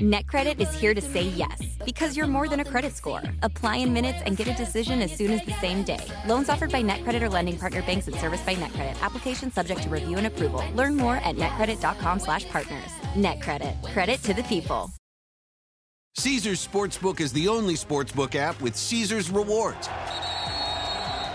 NetCredit is here to say yes because you're more than a credit score. Apply in minutes and get a decision as soon as the same day. Loans offered by NetCredit or lending partner banks and serviced by NetCredit. Application subject to review and approval. Learn more at netcredit.com/partners. NetCredit. Credit to the people. Caesars Sportsbook is the only sportsbook app with Caesars rewards.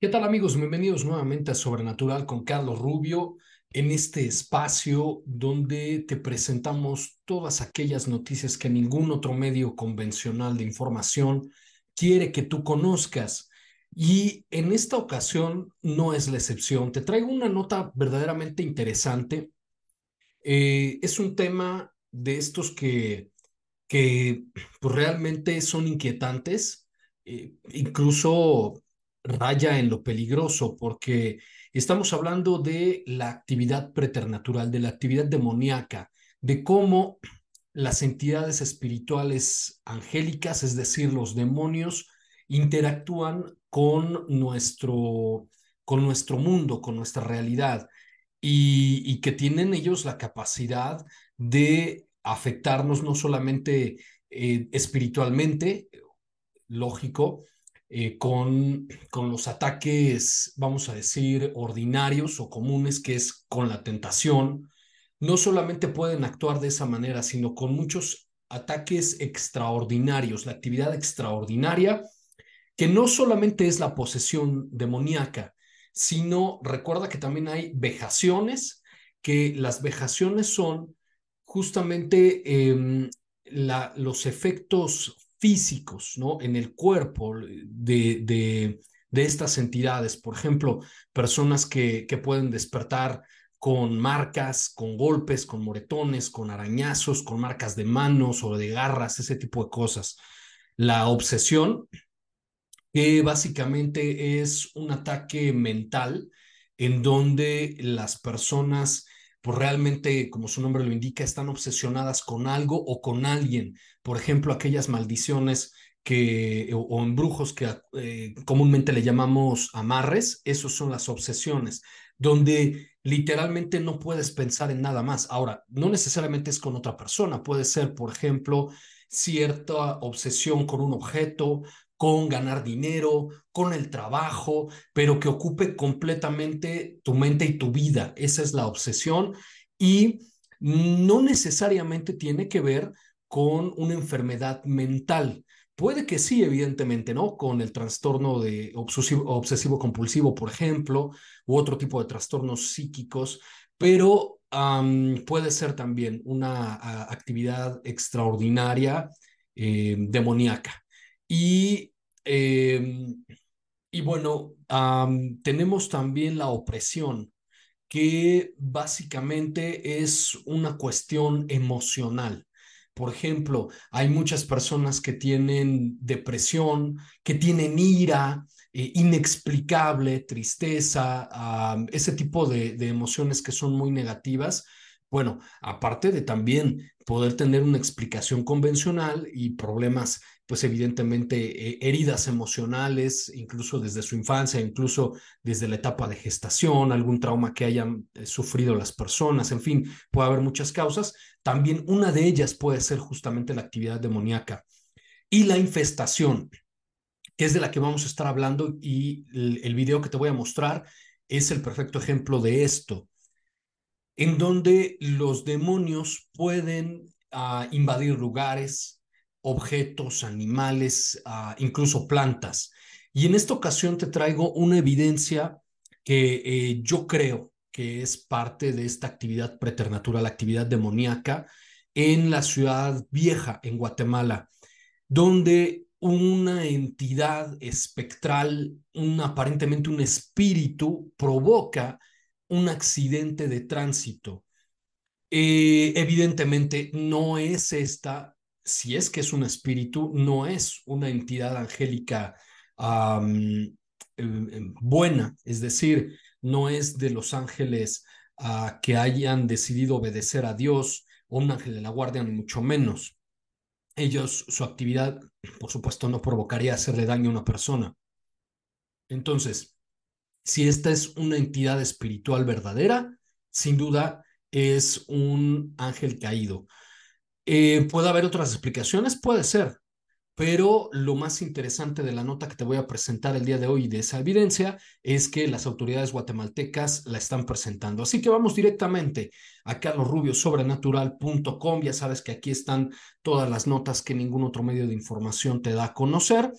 ¿Qué tal amigos? Bienvenidos nuevamente a Sobrenatural con Carlos Rubio, en este espacio donde te presentamos todas aquellas noticias que ningún otro medio convencional de información quiere que tú conozcas. Y en esta ocasión no es la excepción. Te traigo una nota verdaderamente interesante. Eh, es un tema de estos que, que pues, realmente son inquietantes, eh, incluso raya en lo peligroso, porque estamos hablando de la actividad preternatural, de la actividad demoníaca, de cómo las entidades espirituales angélicas, es decir, los demonios, interactúan con nuestro, con nuestro mundo, con nuestra realidad, y, que tienen ellos la capacidad de afectarnos no solamente eh, espiritualmente, lógico, eh, con, con los ataques, vamos a decir, ordinarios o comunes, que es con la tentación, no solamente pueden actuar de esa manera, sino con muchos ataques extraordinarios, la actividad extraordinaria, que no solamente es la posesión demoníaca, sino recuerda que también hay vejaciones, que las vejaciones son justamente em, la, los efectos físicos, ¿no? En el cuerpo de, de, estas entidades. Por ejemplo, personas que, que pueden despertar con marcas, con golpes, con moretones, con arañazos, con marcas de manos o de garras, ese tipo de cosas. La obsesión, que básicamente es un ataque mental en donde las personas pues realmente, como su nombre lo indica, están obsesionadas con algo o con alguien. Por ejemplo, aquellas maldiciones que, o, embrujos que eh, comúnmente le llamamos amarres, esos son las obsesiones, donde literalmente no puedes pensar en nada más. Ahora, no necesariamente es con otra persona, puede ser, por ejemplo, cierta obsesión con un objeto, con ganar dinero, con el trabajo, pero que ocupe completamente tu mente y tu vida. Esa es la obsesión y no necesariamente tiene que ver con una enfermedad mental. Puede que sí, evidentemente, ¿no? Con el trastorno de obsesivo, compulsivo, por ejemplo, u otro tipo de trastornos psíquicos, pero puede ser también una actividad extraordinaria eh, demoníaca. Y, em, y bueno, tenemos también la opresión, que básicamente es una cuestión emocional. Por ejemplo, hay muchas personas que tienen depresión, que tienen ira eh, inexplicable, tristeza, ese tipo de, de emociones que son muy negativas. Bueno, aparte de también poder tener una explicación convencional y problemas pues evidentemente eh, heridas emocionales, incluso desde su infancia, incluso desde la etapa de gestación, algún trauma que hayan eh, sufrido las personas, en fin, puede haber muchas causas. También una de ellas puede ser justamente la actividad demoníaca y la infestación, que es de la que vamos a estar hablando y el, video que te voy a mostrar es el perfecto ejemplo de esto, en donde los demonios pueden ah, invadir lugares, objetos, animales, ah, incluso plantas. Y en esta ocasión te traigo una evidencia que eh, yo creo que es parte de esta actividad preternatural, actividad demoníaca en la ciudad vieja, en Guatemala, donde una entidad espectral, aparentemente un espíritu, provoca un accidente de tránsito. Eh, evidentemente no es esta, si es que es un espíritu, no es una entidad angélica em, em, buena, es decir, no es de los ángeles ah, que hayan decidido obedecer a Dios o un ángel de la guardia, ni mucho menos ellos, su actividad, por supuesto, no provocaría hacerle daño a una persona. Entonces, si esta es una entidad espiritual verdadera, sin duda es un ángel caído. Eh, ¿Puede haber otras explicaciones? Puede ser, pero lo más interesante de la nota que te voy a presentar el día de hoy de esa evidencia es que las autoridades guatemaltecas la están presentando. Así que vamos directamente a carlosrubiosobrenatural.com. Ya sabes que aquí están todas las notas que ningún otro medio de información te da a conocer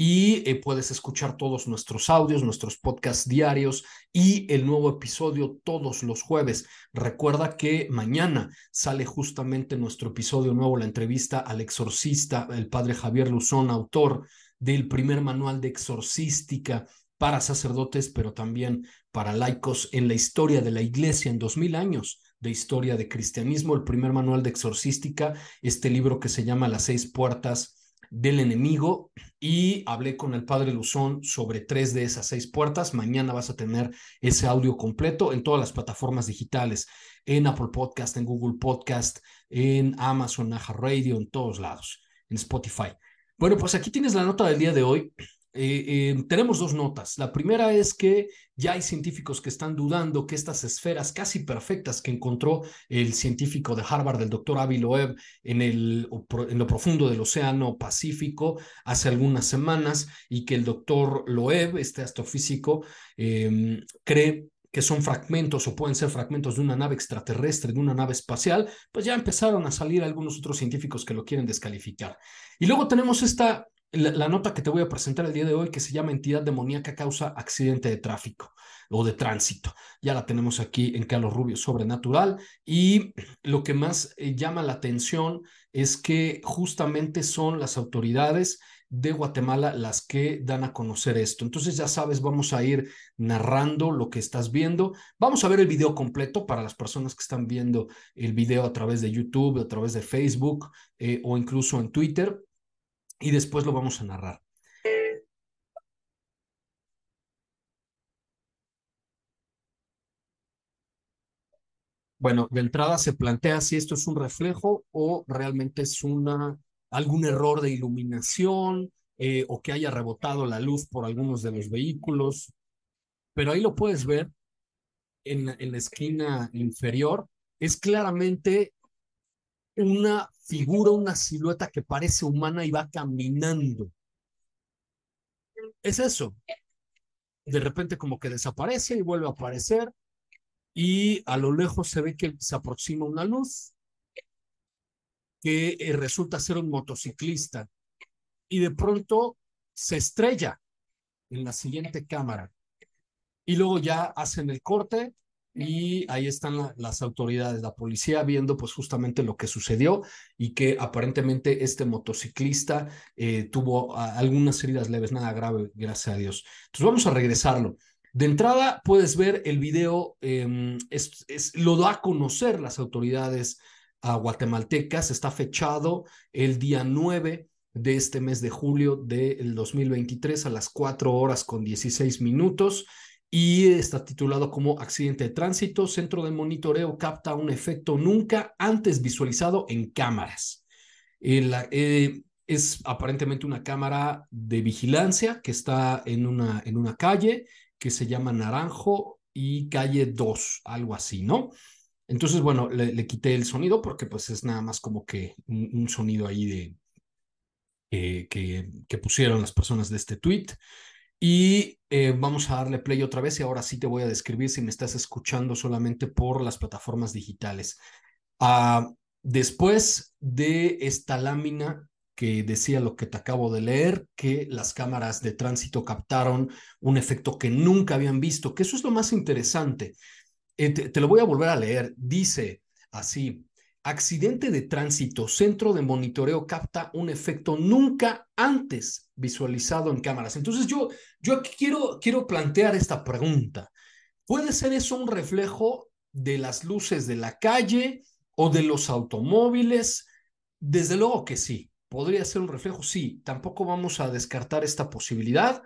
y eh, puedes escuchar todos nuestros audios, nuestros podcasts diarios y el nuevo episodio todos los jueves. Recuerda que mañana sale justamente nuestro episodio nuevo, la entrevista al exorcista, el padre Javier Luzón, autor del primer manual de exorcística para sacerdotes, pero también para laicos en la historia de la iglesia en dos mil años de historia de cristianismo, el primer manual de exorcística, este libro que se llama Las seis puertas del enemigo y hablé con el padre Luzón sobre tres de esas seis puertas. Mañana vas a tener ese audio completo en todas las plataformas digitales, en Apple Podcast, en Google Podcast, en Amazon, Naja Radio, en todos lados, en Spotify. Bueno, pues aquí tienes la nota del día de hoy. Eh, eh, tenemos dos notas. La primera es que ya hay científicos que están dudando que estas esferas casi perfectas que encontró el científico de Harvard, el doctor Avi Loeb, en, el, en lo profundo del Océano Pacífico hace algunas semanas y que el doctor Loeb, este astrofísico, em, cree que son fragmentos o pueden ser fragmentos de una nave extraterrestre, de una nave espacial, pues ya empezaron a salir algunos otros científicos que lo quieren descalificar. Y luego tenemos esta la, nota que te voy a presentar el día de hoy que se llama Entidad demoníaca causa accidente de tráfico o de tránsito. Ya la tenemos aquí en Carlos Rubio Sobrenatural y lo que más eh, llama la atención es que justamente son las autoridades de Guatemala las que dan a conocer esto. Entonces ya sabes, vamos a ir narrando lo que estás viendo. Vamos a ver el video completo para las personas que están viendo el video a través de YouTube, a través de Facebook eh, o incluso en Twitter y después lo vamos a narrar. Bueno, de entrada se plantea si esto es un reflejo o realmente es una, algún error de iluminación eh, o que haya rebotado la luz por algunos de los vehículos. Pero ahí lo puedes ver en, en la esquina inferior. Es claramente una figura, una silueta que parece humana y va caminando. Es eso. De repente como que desaparece y vuelve a aparecer y a lo lejos se ve que se aproxima una luz que eh, resulta ser un motociclista y de pronto se estrella en la siguiente cámara y luego ya hacen el corte y ahí están las autoridades, la policía viendo pues justamente lo que sucedió y que aparentemente este motociclista eh, tuvo algunas heridas leves, nada grave, gracias a Dios. Entonces vamos a regresarlo. De entrada puedes ver el video, em, es, lo da a conocer las autoridades guatemaltecas, está fechado el día 9 de este mes de julio del 2023 a las 4 horas con 16 minutos y está titulado como Accidente de Tránsito. Centro de Monitoreo capta un efecto nunca antes visualizado en cámaras. Eh, es aparentemente una cámara de vigilancia que está en una, en una calle que se llama Naranjo y calle 2, algo así, ¿no? Entonces, bueno, le, quité el sonido porque pues es nada más como que un, sonido ahí de eh, que, que pusieron las personas de este tweet. Y eh, vamos a darle play otra vez y ahora sí te voy a describir si me estás escuchando solamente por las plataformas digitales. Ah, después de esta lámina que decía lo que te acabo de leer, que las cámaras de tránsito captaron un efecto que nunca habían visto, que eso es lo más interesante. Eh, te, lo voy a volver a leer. Dice así, accidente de tránsito, centro de monitoreo capta un efecto nunca antes visualizado en cámaras. Entonces yo, yo quiero, quiero plantear esta pregunta. ¿Puede ser eso un reflejo de las luces de la calle o de los automóviles? Desde luego que sí. ¿Podría ser un reflejo? Sí. Tampoco vamos a descartar esta posibilidad.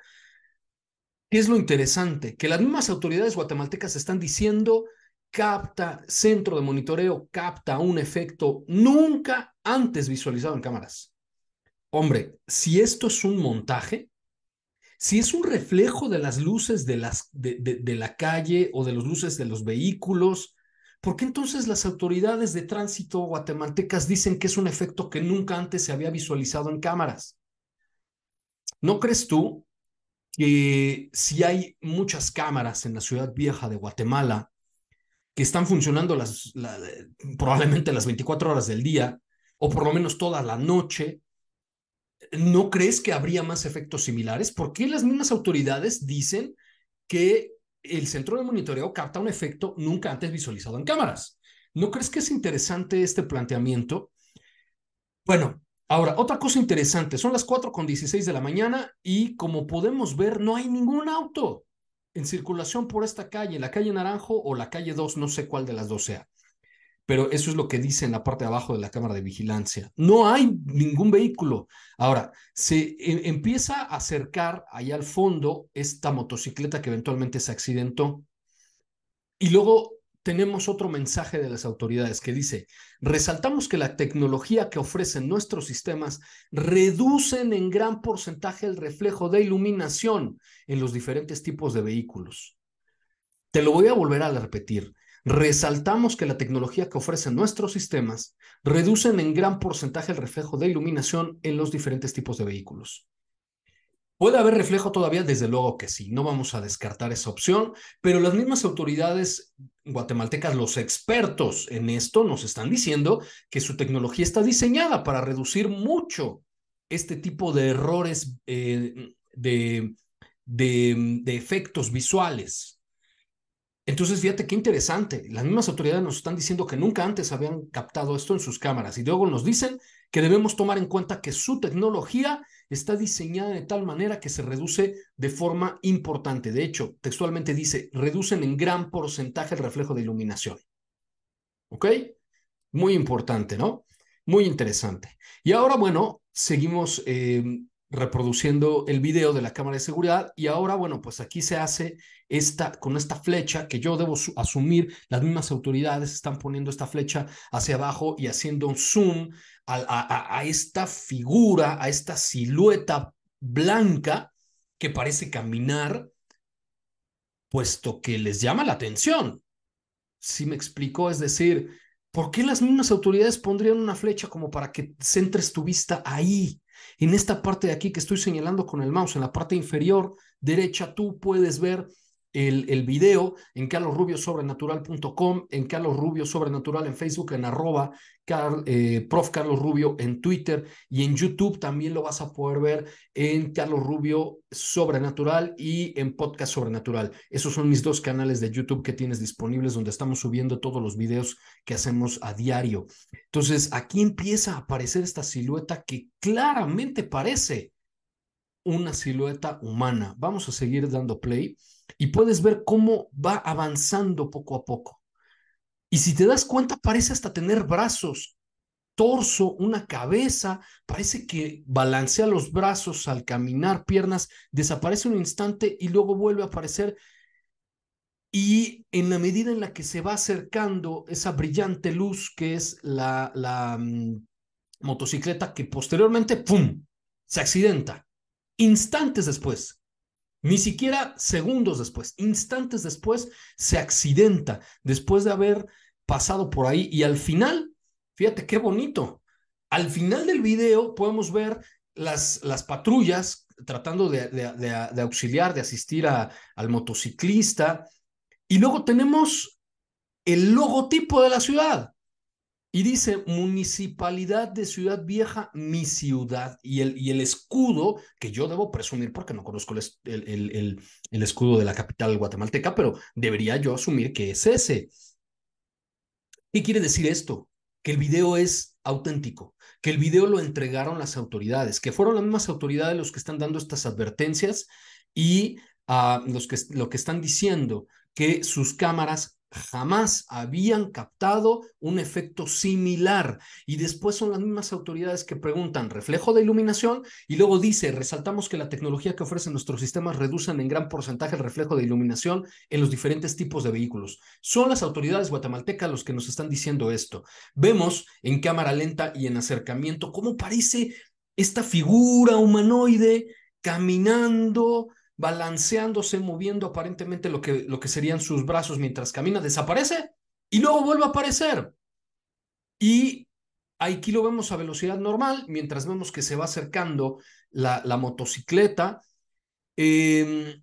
¿Qué es lo interesante? Que las mismas autoridades guatemaltecas están diciendo capta, centro de monitoreo capta un efecto nunca antes visualizado en cámaras. Hombre, si esto es un montaje, si es un reflejo de las luces de, las, de, de, la calle o de las luces de los vehículos, ¿por qué entonces las autoridades de tránsito guatemaltecas dicen que es un efecto que nunca antes se había visualizado en cámaras? ¿No crees tú que si hay muchas cámaras en la ciudad vieja de Guatemala que están funcionando las, probablemente las 24 horas del día, o por lo menos toda la noche, ¿no crees que habría más efectos similares? ¿Por qué las mismas autoridades dicen que el centro de monitoreo capta un efecto nunca antes visualizado en cámaras? ¿No crees que es interesante este planteamiento? Bueno, ahora, otra cosa interesante, son las 4 con 16 de la mañana y como podemos ver, no hay ningún auto en circulación por esta calle, la calle Naranjo o la calle 2, no sé cuál de las dos sea. Pero eso es lo que dice en la parte de abajo de la cámara de vigilancia. No hay ningún vehículo. Ahora, se empieza a acercar allá al fondo esta motocicleta que eventualmente se accidentó. Y luego tenemos otro mensaje de las autoridades que dice, resaltamos que la tecnología que ofrecen nuestros sistemas reducen en gran porcentaje el reflejo de iluminación en los diferentes tipos de vehículos. Te lo voy a volver a repetir. Resaltamos que la tecnología que ofrecen nuestros sistemas reducen en gran porcentaje el reflejo de iluminación en los diferentes tipos de vehículos. ¿Puede haber reflejo todavía? Desde luego que sí, no vamos a descartar esa opción, pero las mismas autoridades guatemaltecas, los expertos en esto, nos están diciendo que su tecnología está diseñada para reducir mucho este tipo de errores eh, de, de, de efectos visuales. Entonces, fíjate qué interesante. Las mismas autoridades nos están diciendo que nunca antes habían captado esto en sus cámaras y luego nos dicen que debemos tomar en cuenta que su tecnología está diseñada de tal manera que se reduce de forma importante. De hecho, textualmente dice, reducen en gran porcentaje el reflejo de iluminación. ¿Ok? Muy importante, ¿no? Muy interesante. Y ahora, bueno, seguimos eh, reproduciendo el video de la cámara de seguridad y ahora, bueno, pues aquí se hace esta, con esta flecha que yo debo asumir, las mismas autoridades están poniendo esta flecha hacia abajo y haciendo un zoom a, esta figura, a esta silueta blanca que parece caminar, puesto que les llama la atención. Si me explico, es decir, ¿por qué las mismas autoridades pondrían una flecha como para que centres tu vista ahí? En esta parte de aquí que estoy señalando con el mouse, en la parte inferior derecha, tú puedes ver el, video en carlosrubiosobrenatural.com, en Carlos Rubio Sobrenatural en Facebook, en arroba eh, Prof. Carlos Rubio en Twitter y en YouTube también lo vas a poder ver en Carlos Rubio Sobrenatural y en Podcast Sobrenatural. Esos son mis dos canales de YouTube que tienes disponibles donde estamos subiendo todos los videos que hacemos a diario. Entonces, aquí empieza a aparecer esta silueta que claramente parece una silueta humana. Vamos a seguir dando play y puedes ver cómo va avanzando poco a poco. Y si te das cuenta, parece hasta tener brazos, torso, una cabeza, parece que balancea los brazos al caminar, piernas, desaparece un instante y luego vuelve a aparecer. Y en la medida en la que se va acercando esa brillante luz que es la, la mm, motocicleta que posteriormente, ¡pum!, se accidenta. Instantes después, ni siquiera segundos después, instantes después, se accidenta después de haber pasado por ahí. Y al final, fíjate qué bonito, al final del video podemos ver las, las patrullas tratando de, de, auxiliar, de asistir a, al motociclista. Y luego tenemos el logotipo de la ciudad y dice Municipalidad de Ciudad Vieja, mi ciudad. Y el, y el escudo, que yo debo presumir porque no conozco el, el, el, escudo de la capital guatemalteca, pero debería yo asumir que es ese. ¿Qué quiere decir esto? que el video es auténtico, que el video lo entregaron las autoridades, que fueron las mismas autoridades los que están dando estas advertencias y uh, los que, lo que están diciendo que sus cámaras jamás habían captado un efecto similar. Y después son las mismas autoridades que preguntan reflejo de iluminación y luego dice, resaltamos que la tecnología que ofrecen nuestros sistemas reducen en gran porcentaje el reflejo de iluminación en los diferentes tipos de vehículos. Son las autoridades guatemaltecas los que nos están diciendo esto. Vemos en cámara lenta y en acercamiento cómo parece esta figura humanoide caminando balanceándose, moviendo aparentemente lo que, lo que serían sus brazos mientras camina, desaparece y luego vuelve a aparecer. Y aquí lo vemos a velocidad normal, mientras vemos que se va acercando la, motocicleta eh,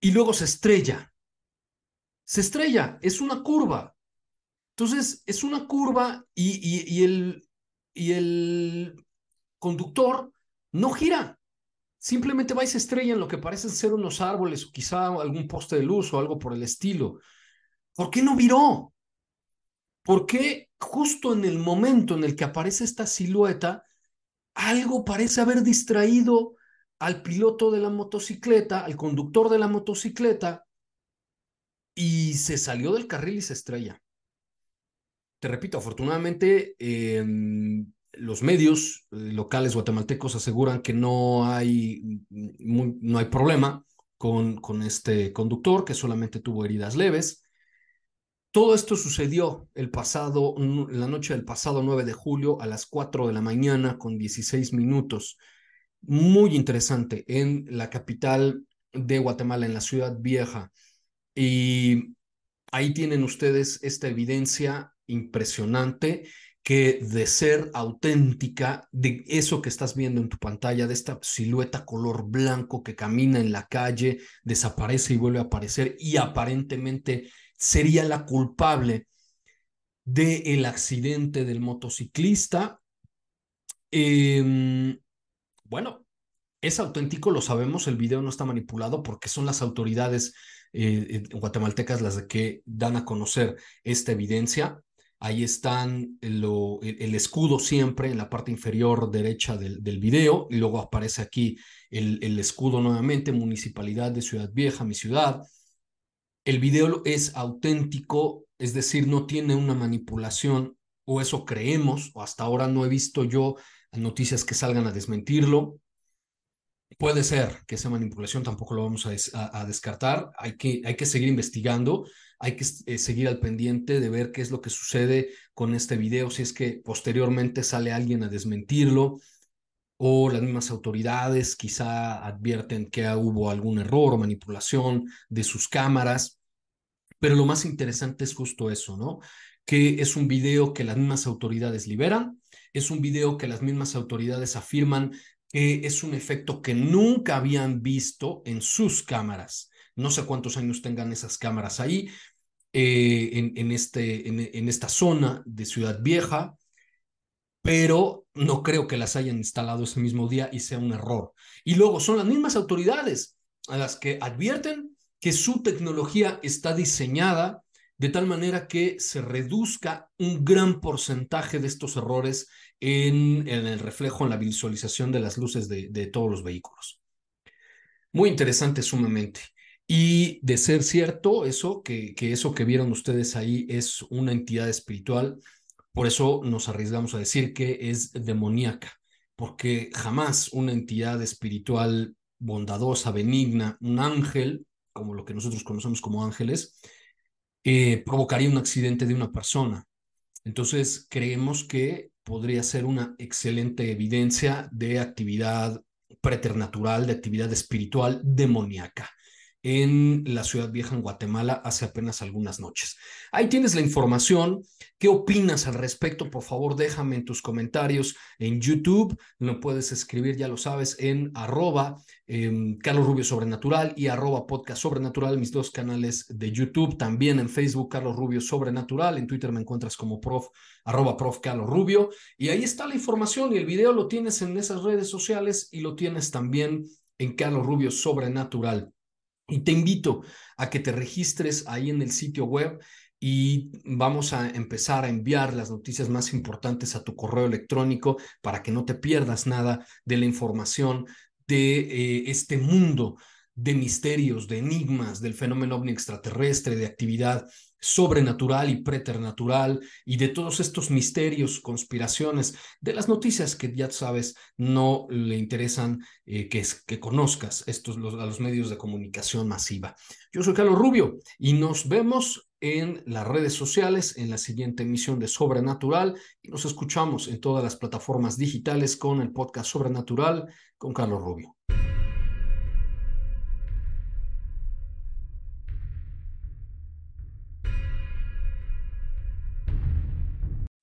y luego se estrella. Se estrella, es una curva. Entonces, es una curva y, y el, y el conductor no gira, Simplemente va y se estrella en lo que parecen ser unos árboles o quizá algún poste de luz o algo por el estilo. ¿Por qué no viró? ¿Por qué justo en el momento en el que aparece esta silueta, algo parece haber distraído al piloto de la motocicleta, al conductor de la motocicleta, y se salió del carril y se estrella? Te repito, afortunadamente, eh, los medios locales guatemaltecos aseguran que no hay, no hay problema con, con este conductor, que solamente tuvo heridas leves. Todo esto sucedió el pasado, la noche del pasado 9 de julio a las 4 de la mañana con 16 minutos. Muy interesante en la capital de Guatemala, en la ciudad vieja. Y ahí tienen ustedes esta evidencia impresionante que de ser auténtica, de eso que estás viendo en tu pantalla, de esta silueta color blanco que camina en la calle, desaparece y vuelve a aparecer y aparentemente sería la culpable del accidente del motociclista. Eh, bueno, es auténtico, lo sabemos, el video no está manipulado porque son las autoridades eh, guatemaltecas las que dan a conocer esta evidencia. Ahí están lo, el, escudo siempre en la parte inferior derecha del, del video y luego aparece aquí el, escudo nuevamente, Municipalidad de Ciudad Vieja, mi ciudad. El video es auténtico, es decir, no tiene una manipulación o eso creemos, o hasta ahora no he visto yo noticias que salgan a desmentirlo. Puede ser que esa manipulación tampoco lo vamos a, a, a descartar, hay que, hay que seguir investigando hay que eh, seguir al pendiente de ver qué es lo que sucede con este video, si es que posteriormente sale alguien a desmentirlo o las mismas autoridades quizá advierten que hubo algún error o manipulación de sus cámaras. Pero lo más interesante es justo eso, ¿no? Que es un video que las mismas autoridades liberan, es un video que las mismas autoridades afirman que es un efecto que nunca habían visto en sus cámaras. No sé cuántos años tengan esas cámaras ahí, eh, en, en, este, en, esta zona de Ciudad Vieja, pero no creo que las hayan instalado ese mismo día y sea un error. Y luego son las mismas autoridades a las que advierten que su tecnología está diseñada de tal manera que se reduzca un gran porcentaje de estos errores en, el reflejo, en la visualización de las luces de todos los vehículos. Muy interesante sumamente. Y de ser cierto eso, que, que eso que vieron ustedes ahí es una entidad espiritual, por eso nos arriesgamos a decir que es demoníaca, porque jamás una entidad espiritual bondadosa, benigna, un ángel, como lo que nosotros conocemos como ángeles, eh, provocaría un accidente de una persona. Entonces, creemos que podría ser una excelente evidencia de actividad preternatural, de actividad espiritual demoníaca en la Ciudad Vieja, en Guatemala, hace apenas algunas noches. Ahí tienes la información. ¿Qué opinas al respecto? Por favor, déjame en tus comentarios en YouTube. Lo puedes escribir, ya lo sabes, en arroba eh, Carlos Rubio Sobrenatural y arroba Podcast Sobrenatural, mis dos canales de YouTube. También en Facebook, Carlos Rubio Sobrenatural. En Twitter me encuentras como prof, arroba prof Carlos Rubio. Y ahí está la información y el video lo tienes en esas redes sociales y lo tienes también en Carlos Rubio Sobrenatural. Y te invito a que te registres ahí en el sitio web y vamos a empezar a enviar las noticias más importantes a tu correo electrónico para que no te pierdas nada de la información de eh, este mundo de misterios, de enigmas, del fenómeno ovni extraterrestre, de actividad sobrenatural y preternatural y de todos estos misterios, conspiraciones, de las noticias que ya sabes no le interesan eh, que, que conozcas estos los, a los medios de comunicación masiva. Yo soy Carlos Rubio y nos vemos en las redes sociales en la siguiente emisión de Sobrenatural y nos escuchamos en todas las plataformas digitales con el podcast Sobrenatural con Carlos Rubio.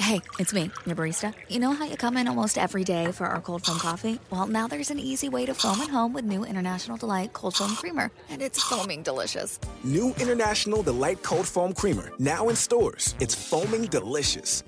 Hey, it's me, your barista. You know how you come in almost every day for our cold foam coffee? Well, now there's an easy way to foam at home with new International Delight Cold Foam Creamer, and it's foaming delicious. New International Delight Cold Foam Creamer, now in stores. It's foaming delicious.